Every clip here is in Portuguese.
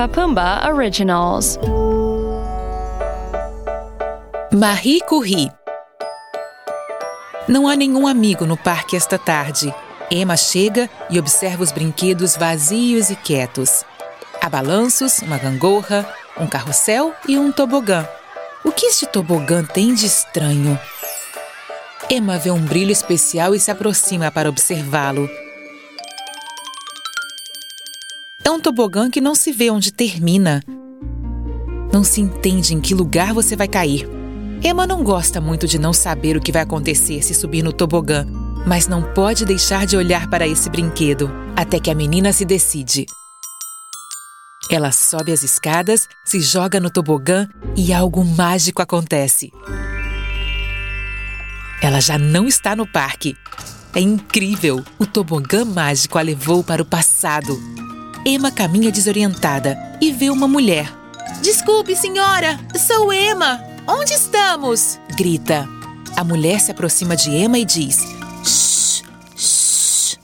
Papumba Originals. Marie Curie Não há nenhum amigo no parque esta tarde. Emma chega e observa os brinquedos vazios e quietos. Há balanços, uma gangorra, um carrossel e um tobogã. O que este tobogã tem de estranho? Emma vê um brilho especial e se aproxima para observá-lo. É um tobogã que não se vê onde termina. Não se entende em que lugar você vai cair. Emma não gosta muito de não saber o que vai acontecer se subir no tobogã, mas não pode deixar de olhar para esse brinquedo até que a menina se decide. Ela sobe as escadas, se joga no tobogã e algo mágico acontece. Ela já não está no parque. É incrível! O tobogã mágico a levou para o passado. Emma caminha desorientada e vê uma mulher. Desculpe, senhora! Sou Emma! Onde estamos? grita. A mulher se aproxima de Emma e diz: Shh! Shh!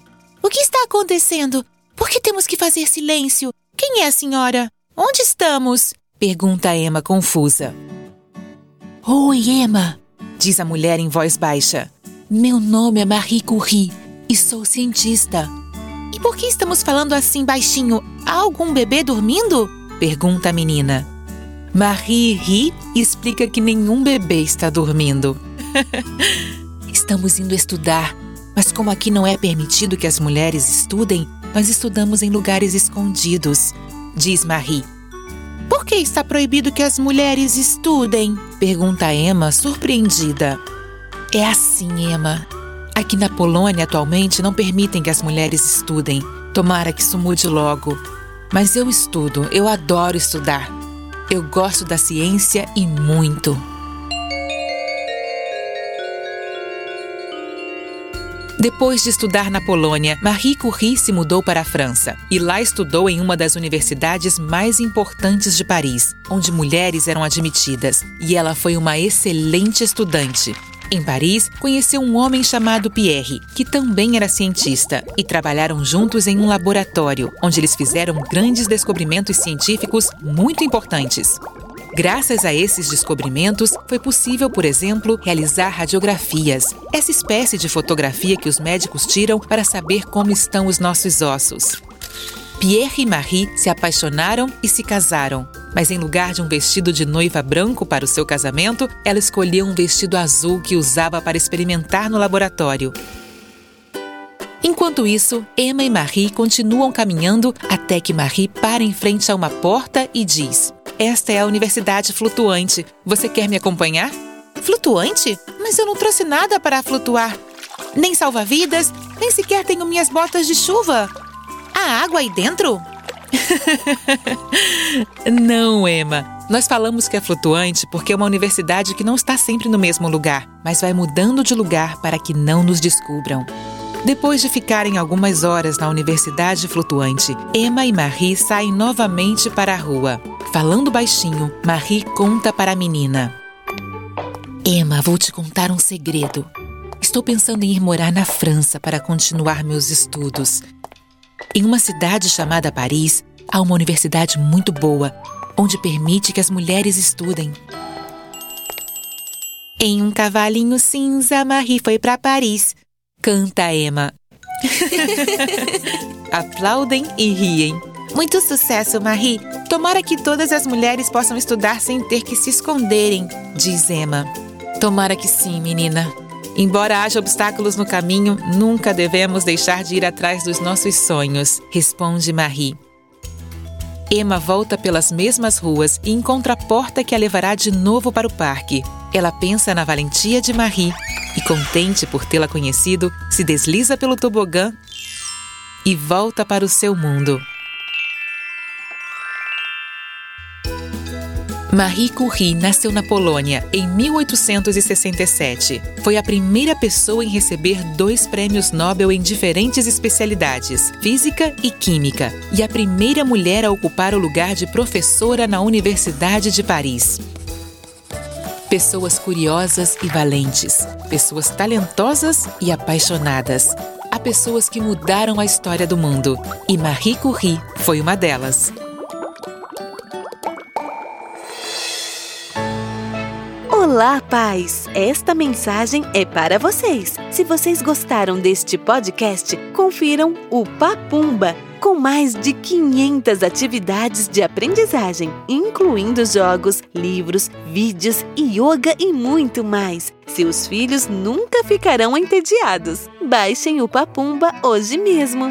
O que está acontecendo? Por que temos que fazer silêncio? Quem é a senhora? Onde estamos? pergunta Emma confusa. Oi, Emma! diz a mulher em voz baixa. Meu nome é Marie Curie e sou cientista. E por que estamos falando assim baixinho? Há algum bebê dormindo? pergunta a menina. Marie ri e explica que nenhum bebê está dormindo. estamos indo estudar, mas como aqui não é permitido que as mulheres estudem, nós estudamos em lugares escondidos, diz Marie. Por que está proibido que as mulheres estudem? Pergunta Emma, surpreendida. É assim, Emma. Aqui na Polônia, atualmente, não permitem que as mulheres estudem. Tomara que isso mude logo. Mas eu estudo, eu adoro estudar. Eu gosto da ciência e muito. Depois de estudar na Polônia, Marie Curie se mudou para a França e lá estudou em uma das universidades mais importantes de Paris, onde mulheres eram admitidas, e ela foi uma excelente estudante. Em Paris, conheceu um homem chamado Pierre, que também era cientista, e trabalharam juntos em um laboratório, onde eles fizeram grandes descobrimentos científicos muito importantes. Graças a esses descobrimentos, foi possível, por exemplo, realizar radiografias, essa espécie de fotografia que os médicos tiram para saber como estão os nossos ossos. Pierre e Marie se apaixonaram e se casaram, mas em lugar de um vestido de noiva branco para o seu casamento, ela escolheu um vestido azul que usava para experimentar no laboratório. Enquanto isso, Emma e Marie continuam caminhando até que Marie para em frente a uma porta e diz: esta é a Universidade Flutuante. Você quer me acompanhar? Flutuante? Mas eu não trouxe nada para flutuar. Nem salva-vidas, nem sequer tenho minhas botas de chuva. Há água aí dentro? não, Emma. Nós falamos que é flutuante porque é uma universidade que não está sempre no mesmo lugar, mas vai mudando de lugar para que não nos descubram. Depois de ficarem algumas horas na universidade flutuante, Emma e Marie saem novamente para a rua. Falando baixinho, Marie conta para a menina: Emma, vou te contar um segredo. Estou pensando em ir morar na França para continuar meus estudos. Em uma cidade chamada Paris, há uma universidade muito boa, onde permite que as mulheres estudem. Em um cavalinho cinza, Marie foi para Paris. Canta Emma. Aplaudem e riem. Muito sucesso, Marie. Tomara que todas as mulheres possam estudar sem ter que se esconderem, diz Emma. Tomara que sim, menina. Embora haja obstáculos no caminho, nunca devemos deixar de ir atrás dos nossos sonhos, responde Marie. Emma volta pelas mesmas ruas e encontra a porta que a levará de novo para o parque. Ela pensa na valentia de Marie e, contente por tê-la conhecido, se desliza pelo tobogã e volta para o seu mundo. Marie Curie nasceu na Polônia em 1867. Foi a primeira pessoa em receber dois prêmios Nobel em diferentes especialidades, física e química, e a primeira mulher a ocupar o lugar de professora na Universidade de Paris. Pessoas curiosas e valentes, pessoas talentosas e apaixonadas. Há pessoas que mudaram a história do mundo, e Marie Curie foi uma delas. Olá, pais! Esta mensagem é para vocês. Se vocês gostaram deste podcast, confiram o Papumba, com mais de 500 atividades de aprendizagem, incluindo jogos, livros, vídeos, yoga e muito mais. Seus filhos nunca ficarão entediados. Baixem o Papumba hoje mesmo.